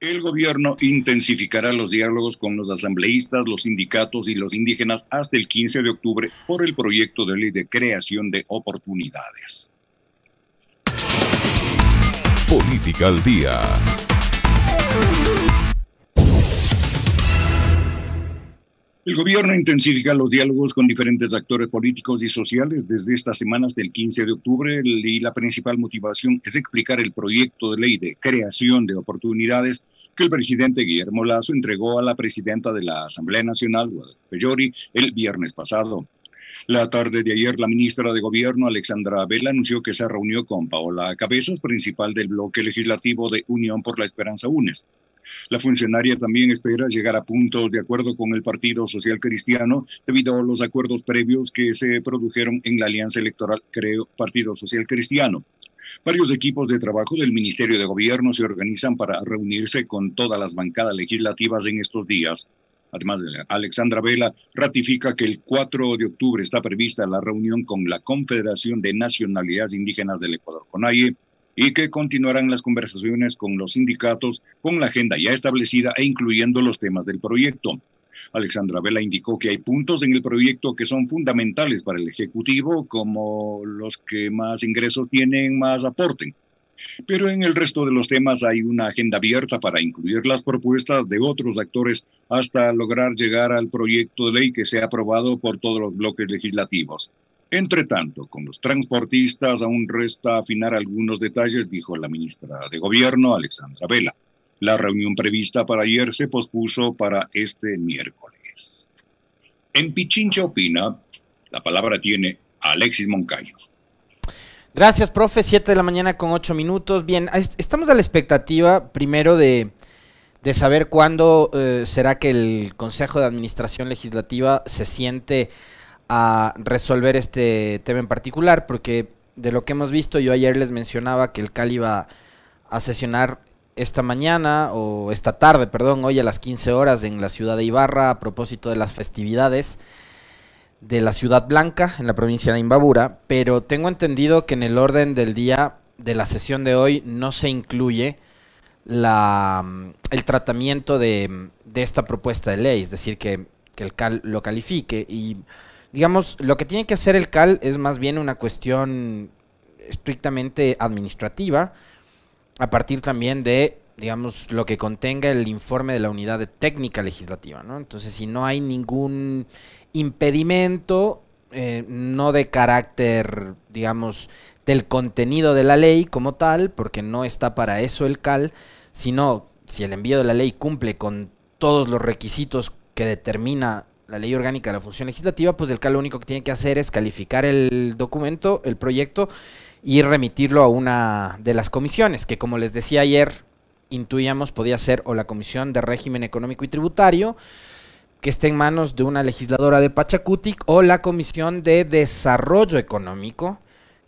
El gobierno intensificará los diálogos con los asambleístas, los sindicatos y los indígenas hasta el 15 de octubre por el proyecto de ley de creación de oportunidades. Política al día. El gobierno intensifica los diálogos con diferentes actores políticos y sociales desde estas semanas del 15 de octubre y la principal motivación es explicar el proyecto de ley de creación de oportunidades que el presidente Guillermo Lazo entregó a la presidenta de la Asamblea Nacional, Guadalupe Llori, el viernes pasado. La tarde de ayer, la ministra de Gobierno, Alexandra Vela, anunció que se reunió con Paola Cabezas, principal del bloque legislativo de Unión por la Esperanza UNES. La funcionaria también espera llegar a puntos de acuerdo con el Partido Social Cristiano debido a los acuerdos previos que se produjeron en la alianza electoral Creo Partido Social Cristiano. Varios equipos de trabajo del Ministerio de Gobierno se organizan para reunirse con todas las bancadas legislativas en estos días. Además, Alexandra Vela ratifica que el 4 de octubre está prevista la reunión con la Confederación de Nacionalidades Indígenas del Ecuador, CONAIE, y que continuarán las conversaciones con los sindicatos con la agenda ya establecida e incluyendo los temas del proyecto. Alexandra Vela indicó que hay puntos en el proyecto que son fundamentales para el Ejecutivo, como los que más ingresos tienen, más aporten. Pero en el resto de los temas hay una agenda abierta para incluir las propuestas de otros actores hasta lograr llegar al proyecto de ley que sea aprobado por todos los bloques legislativos. Entre tanto, con los transportistas aún resta afinar algunos detalles, dijo la ministra de Gobierno, Alexandra Vela. La reunión prevista para ayer se pospuso para este miércoles. En Pichincha Opina, la palabra tiene Alexis Moncayo. Gracias, profe. Siete de la mañana con ocho minutos. Bien, estamos a la expectativa primero de, saber cuándo eh, será que el Consejo de Administración Legislativa se siente a resolver este tema en particular, porque de lo que hemos visto, yo ayer les mencionaba que el CAL iba a sesionar esta mañana, o esta tarde, perdón, hoy a las 15 horas en la ciudad de Ibarra, a propósito de las festividades de la Ciudad Blanca, en la provincia de Imbabura, pero tengo entendido que en el orden del día de la sesión de hoy no se incluye la, el tratamiento de, de esta propuesta de ley, es decir, que, que el CAL lo califique y digamos, lo que tiene que hacer el CAL es más bien una cuestión estrictamente administrativa, a partir también de, digamos, lo que contenga el informe de la unidad de técnica legislativa, ¿no? Entonces, si no hay ningún impedimento, eh, no de carácter, digamos, del contenido de la ley como tal, porque no está para eso el CAL, sino si el envío de la ley cumple con todos los requisitos que determina la ley orgánica de la función legislativa, pues el CAL lo único que tiene que hacer es calificar el documento, el proyecto, y remitirlo a una de las comisiones, que como les decía ayer, intuíamos podía ser o la Comisión de Régimen Económico y Tributario, que esté en manos de una legisladora de Pachacutic, o la Comisión de Desarrollo Económico,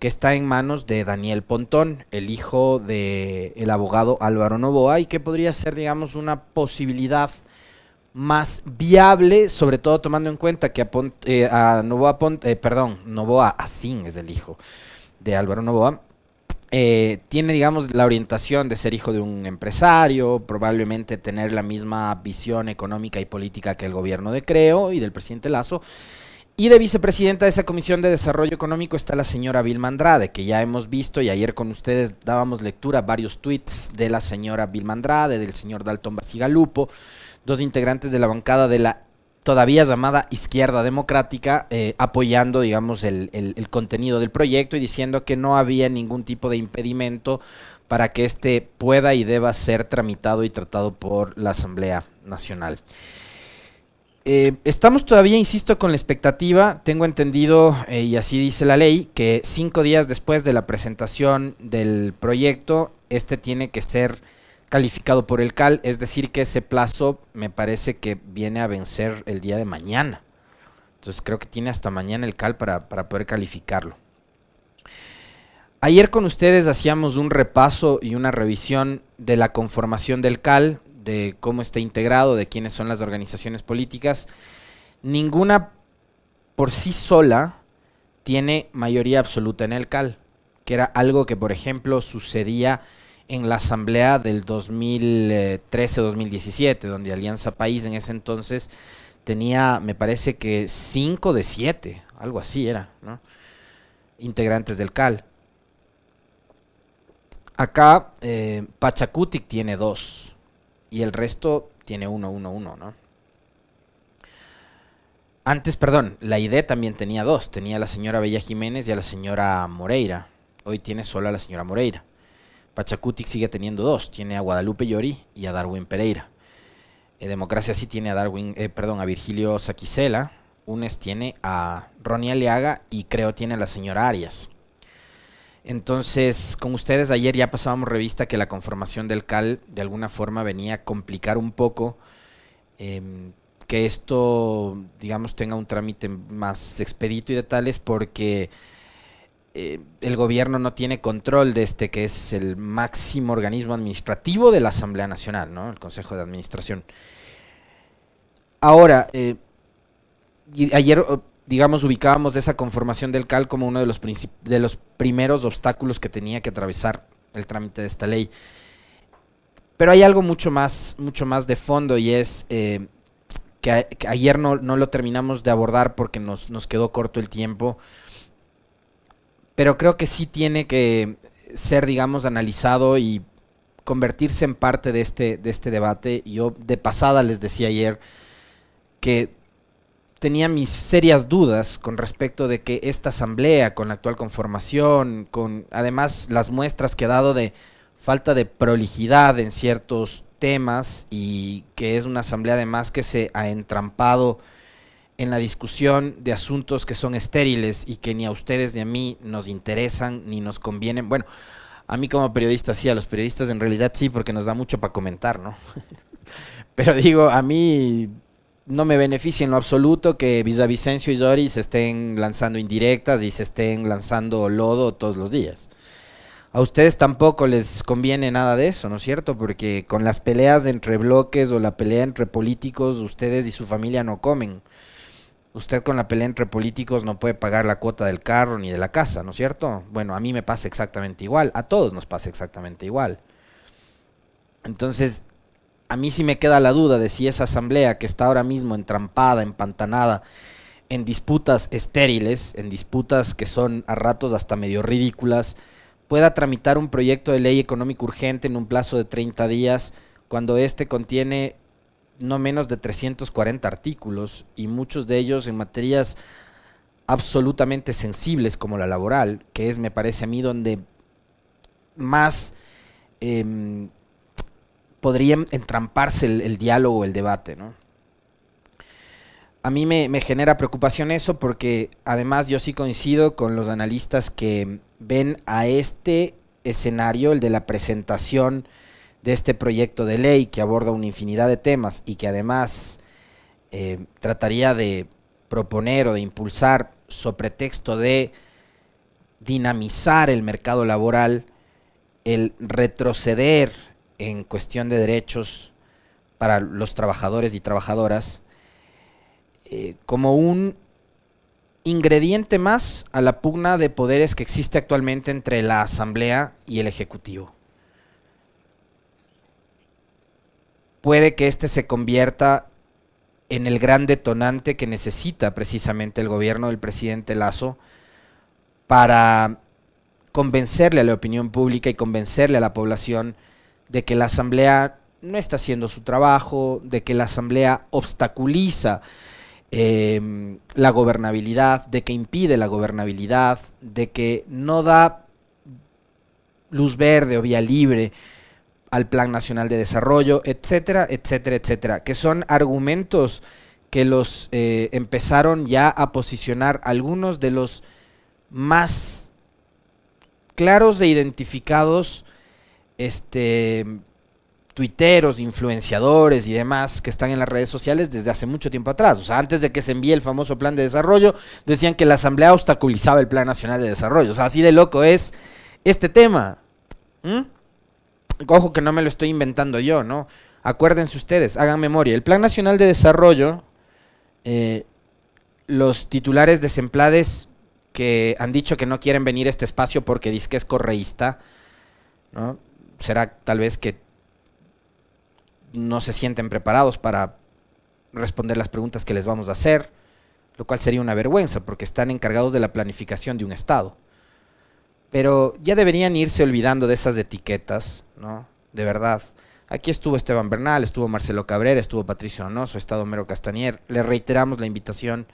que está en manos de Daniel Pontón, el hijo del el abogado Álvaro Novoa, y que podría ser, digamos, una posibilidad más viable, sobre todo tomando en cuenta que a, eh, Novoa, eh, perdón, Novoa Asín es el hijo de Álvaro Novoa, eh, tiene, digamos, la orientación de ser hijo de un empresario, probablemente tener la misma visión económica y política que el gobierno de Creo y del presidente Lazo. Y de vicepresidenta de esa Comisión de Desarrollo Económico está la señora Vilma Andrade, que ya hemos visto y ayer con ustedes dábamos lectura a varios tweets de la señora Vilma Andrade, del señor Dalton Basigalupo, dos integrantes de la bancada de la todavía llamada izquierda democrática, eh, apoyando, digamos, el, el, contenido del proyecto y diciendo que no había ningún tipo de impedimento para que éste pueda y deba ser tramitado y tratado por la Asamblea Nacional. Eh, estamos todavía, insisto, con la expectativa, tengo entendido, eh, y así dice la ley, que cinco días después de la presentación del proyecto, este tiene que ser calificado por el CAL, es decir que ese plazo me parece que viene a vencer el día de mañana. Entonces creo que tiene hasta mañana el CAL para, para poder calificarlo. Ayer con ustedes hacíamos un repaso y una revisión de la conformación del CAL, de cómo está integrado, de quiénes son las organizaciones políticas. Ninguna por sí sola tiene mayoría absoluta en el CAL, que era algo que por ejemplo sucedía en la asamblea del 2013-2017, donde Alianza País en ese entonces tenía, me parece que 5 de 7, algo así era, integrantes del CAL. Acá eh, Pachacutic tiene 2 y el resto tiene 1, 1, 1, ¿no? Antes, perdón, la ID también tenía dos. Tenía a la señora Bella Jiménez y a la señora Moreira. Hoy tiene solo a la señora Moreira. Pachacutic sigue teniendo dos. Tiene a Guadalupe Llori y a Darwin Pereira. Eh, Democracia sí tiene a Darwin, eh, perdón, a Virgilio Saquicela. UNES tiene a Ronnie Aliaga y creo tiene a la señora Arias. Entonces, con ustedes ayer ya pasábamos revista que la conformación del CAL de alguna forma venía a complicar un poco em, que esto, digamos, tenga un trámite más expedito y de tales porque eh, el gobierno no tiene control de este que es el máximo organismo administrativo de la Asamblea Nacional, ¿no? El Consejo de Administración. Ahora, eh, ayer, digamos, ubicábamos esa conformación del CAL como uno de los, de los primeros obstáculos que tenía que atravesar el trámite de esta ley. Pero hay algo mucho más, mucho más de fondo y es eh, que, ayer no, lo terminamos de abordar porque nos, nos quedó corto el tiempo, pero creo que sí tiene que ser, digamos, analizado y convertirse en parte de este, de este debate. Yo de pasada les decía ayer que tenía mis serias dudas con respecto de que esta asamblea, con la actual conformación, con además las muestras que ha dado de falta de prolijidad en ciertos temas y que es una asamblea además que se ha entrampado en la discusión de asuntos que son estériles y que ni a ustedes ni a mí nos interesan ni nos convienen. Bueno, a mí como periodista sí, a los periodistas en realidad sí, porque nos da mucho para comentar, ¿no? Pero digo, a mí no me beneficia en lo absoluto que Villavicencio y Doris se estén lanzando indirectas y se estén lanzando lodo todos los días a ustedes tampoco les conviene nada de eso, ¿no es cierto? Porque con las peleas entre bloques o la pelea entre políticos, ustedes y su familia no comen. Usted con la pelea entre políticos no puede pagar la cuota del carro ni de la casa, ¿no es cierto? Bueno, a mí me pasa exactamente igual, a todos nos pasa exactamente igual. Entonces, a mí sí me queda la duda de si esa asamblea que está ahora mismo entrampada, empantanada, en disputas estériles, en disputas que son a ratos hasta medio ridículas, pueda tramitar un proyecto de ley económico urgente en un plazo de 30 días cuando éste contiene no menos de 340 artículos y muchos de ellos en materias absolutamente sensibles como la laboral, que es, me parece a mí, donde más eh, podría entramparse el, el diálogo, el debate, ¿no? a mí me, genera preocupación eso porque además yo sí coincido con los analistas que ven a este escenario, el de la presentación de este proyecto de ley que aborda una infinidad de temas y que además eh, trataría de proponer o de impulsar sobre texto de dinamizar el mercado laboral, el retroceder en cuestión de derechos para los trabajadores y trabajadoras, eh, como un ingrediente más a la pugna de poderes que existe actualmente entre la Asamblea y el Ejecutivo. Puede que este se convierta en el gran detonante que necesita precisamente el gobierno del presidente Lazo para convencerle a la opinión pública y convencerle a la población de que la Asamblea no está haciendo su trabajo, de que la Asamblea obstaculiza Em, la gobernabilidad, de que impide la gobernabilidad, de que no da luz verde o vía libre al Plan Nacional de Desarrollo, etcétera, etcétera, etcétera, que son argumentos que los eh, empezaron ya a posicionar algunos de los más claros e identificados este, tuiteros, influenciadores y demás que están en las redes sociales desde hace mucho tiempo atrás. O sea, antes de que se envíe el famoso plan de desarrollo, decían que la Asamblea obstaculizaba el Plan Nacional de Desarrollo. O sea, así de loco es este tema. ¿Mm? Ojo que no me lo estoy inventando yo, ¿no? Acuérdense ustedes, hagan memoria. El Plan Nacional de Desarrollo, eh, los titulares desemplades que han dicho que no quieren venir a este espacio porque dice que es correísta, ¿no? será tal vez que no se sienten preparados para responder las preguntas que les vamos a hacer, lo cual sería una vergüenza porque están encargados de la planificación de un Estado. Pero ya deberían irse olvidando de esas etiquetas, ¿no? De verdad. Aquí estuvo Esteban Bernal, estuvo Marcelo Cabrera, estuvo Patricio Donoso, estado Mero Castanier. Le reiteramos la invitación,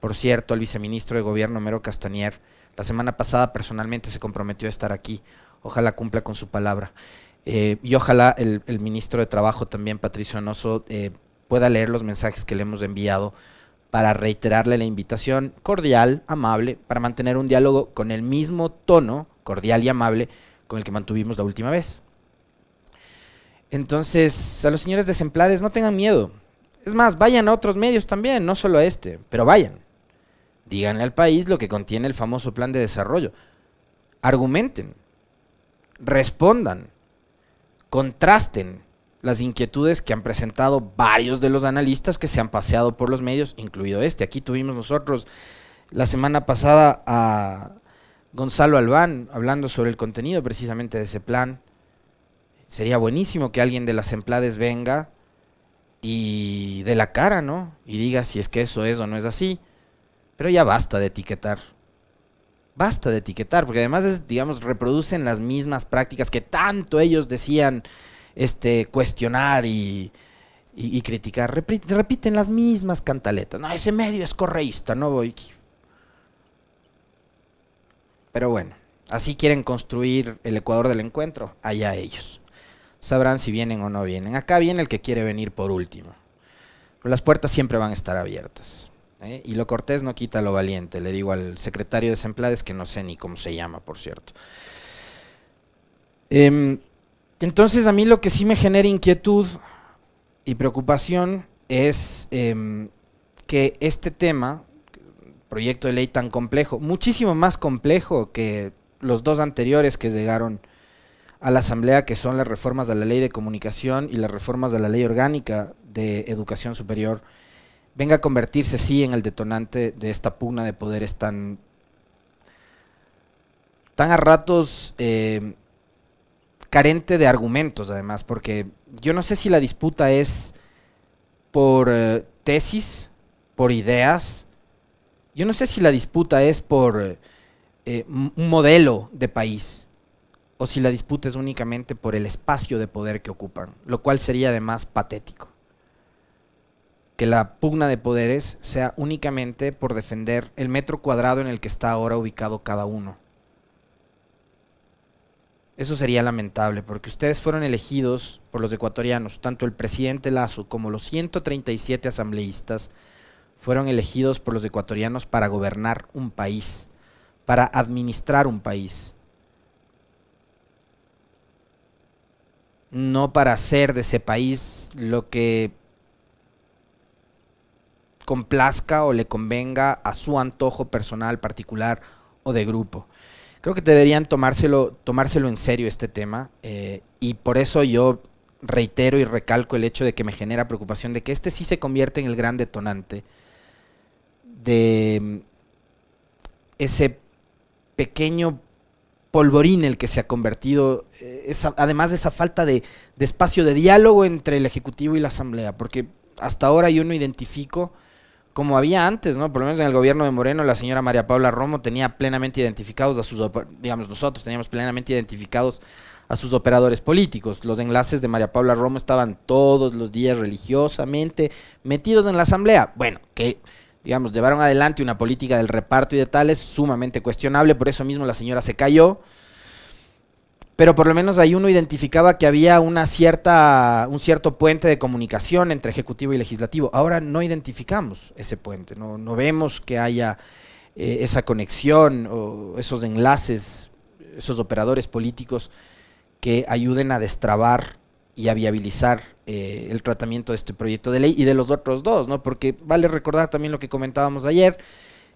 por cierto, al viceministro de Gobierno Mero Castanier. La semana pasada personalmente se comprometió a estar aquí. Ojalá cumpla con su palabra. Eh, y ojalá el, ministro de Trabajo también, Patricio Donoso, eh, pueda leer los mensajes que le hemos enviado para reiterarle la invitación cordial, amable, para mantener un diálogo con el mismo tono cordial y amable con el que mantuvimos la última vez. Entonces, a los señores desempleados no tengan miedo. Es más, vayan a otros medios también, no solo a este, pero vayan. Díganle al país lo que contiene el famoso plan de desarrollo. Argumenten, respondan, contrasten las inquietudes que han presentado varios de los analistas que se han paseado por los medios, incluido este. Aquí tuvimos nosotros la semana pasada a Gonzalo Albán hablando sobre el contenido precisamente de ese plan. Sería buenísimo que alguien de las emplades venga y de la cara, ¿no? Y diga si es que eso es o no es así. Pero ya basta de etiquetar. Basta de etiquetar, porque además, digamos, reproducen las mismas prácticas que tanto ellos decían este, cuestionar y, criticar. repiten las mismas cantaletas. No, ese medio es correísta, no voy. Pero bueno, así quieren construir el Ecuador del encuentro, allá ellos. Sabrán si vienen o no vienen. Acá viene el que quiere venir por último. Las puertas siempre van a estar abiertas. ¿eh? Y lo cortés no quita lo valiente. Le digo al secretario de Desempleados que no sé ni cómo se llama, por cierto. Eh, entonces a mí lo que sí me genera inquietud y preocupación es em, que este tema, proyecto de ley tan complejo, muchísimo más complejo que los dos anteriores que llegaron a la Asamblea, que son las reformas de la ley de comunicación y las reformas de la ley orgánica de educación superior, venga a convertirse sí en el detonante de esta pugna de poderes tan, tan a ratos em, carente de argumentos además, porque yo no sé si la disputa es por eh, tesis, por ideas, yo no sé si la disputa es por eh, un modelo de país, o si la disputa es únicamente por el espacio de poder que ocupan, lo cual sería además patético. Que la pugna de poderes sea únicamente por defender el metro cuadrado en el que está ahora ubicado cada uno. Eso sería lamentable, porque ustedes fueron elegidos por los ecuatorianos, tanto el presidente Lazo como los 137 asambleístas fueron elegidos por los ecuatorianos para gobernar un país, para administrar un país. No para hacer de ese país lo que complazca o le convenga a su antojo personal, particular o de grupo. Creo que deberían tomárselo, tomárselo en serio este tema eh, y por eso yo reitero y recalco el hecho de que me genera preocupación de que este sí se convierte en el gran detonante de mm, ese pequeño polvorín el que se ha convertido, eh, además de esa falta de, espacio de diálogo entre el Ejecutivo y la Asamblea, porque hasta ahora yo no identifico como había antes, ¿no? Por lo menos en el gobierno de Moreno, la señora María Paula Romo tenía plenamente identificados a sus, digamos, nosotros teníamos plenamente identificados a sus operadores políticos. Los enlaces de María Paula Romo estaban todos los días religiosamente metidos en la asamblea. Bueno, que, digamos, llevaron adelante una política del reparto y de tales sumamente cuestionable, por eso mismo la señora se cayó pero por lo menos ahí uno identificaba que había una cierta, un cierto puente de comunicación entre ejecutivo y legislativo. Ahora no identificamos ese puente, no, no vemos que haya eh, esa conexión o esos enlaces, esos operadores políticos que ayuden a destrabar y a viabilizar eh, el tratamiento de este proyecto de ley y de los otros dos, ¿no? Porque vale recordar también lo que comentábamos ayer,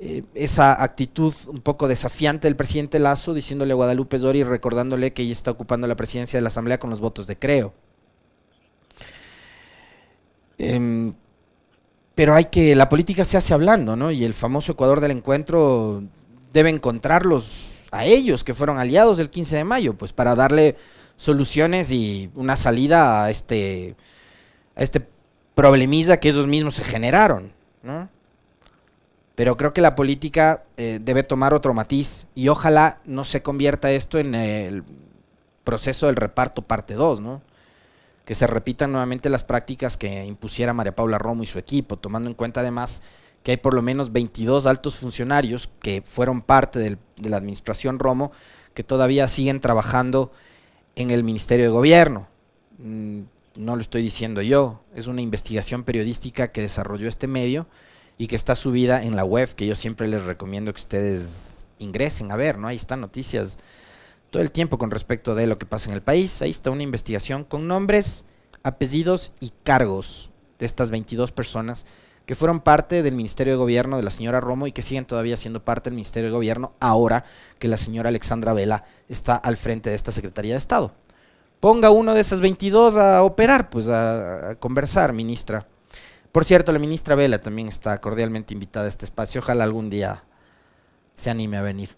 eh, esa actitud un poco desafiante del presidente Lazo, diciéndole a Guadalupe Zori, recordándole que ella está ocupando la presidencia de la Asamblea con los votos de creo. Em, pero hay que, la política se hace hablando, ¿no? Y el famoso Ecuador del encuentro debe encontrarlos a ellos, que fueron aliados del 15 de mayo, pues para darle soluciones y una salida a este, a este problemiza que ellos mismos se generaron, ¿no? Pero creo que la política eh, debe tomar otro matiz y ojalá no se convierta esto en el proceso del reparto parte 2, ¿no? Que se repitan nuevamente las prácticas que impusiera María Paula Romo y su equipo, tomando en cuenta además que hay por lo menos 22 altos funcionarios que fueron parte de la administración Romo que todavía siguen trabajando en el Ministerio de Gobierno. Mm, no lo estoy diciendo yo, es una investigación periodística que desarrolló este medio y que está subida en la web, que yo siempre les recomiendo que ustedes ingresen a ver, ¿no? Ahí están noticias todo el tiempo con respecto de lo que pasa en el país. Ahí está una investigación con nombres, apellidos y cargos de estas 22 personas que fueron parte del Ministerio de Gobierno de la señora Romo y que siguen todavía siendo parte del Ministerio de Gobierno ahora que la señora Alexandra Vela está al frente de esta Secretaría de Estado. Ponga uno de esas 22 a operar, pues a, a conversar, ministra. Por cierto, la ministra Vela también está cordialmente invitada a este espacio. Ojalá algún día se anime a venir.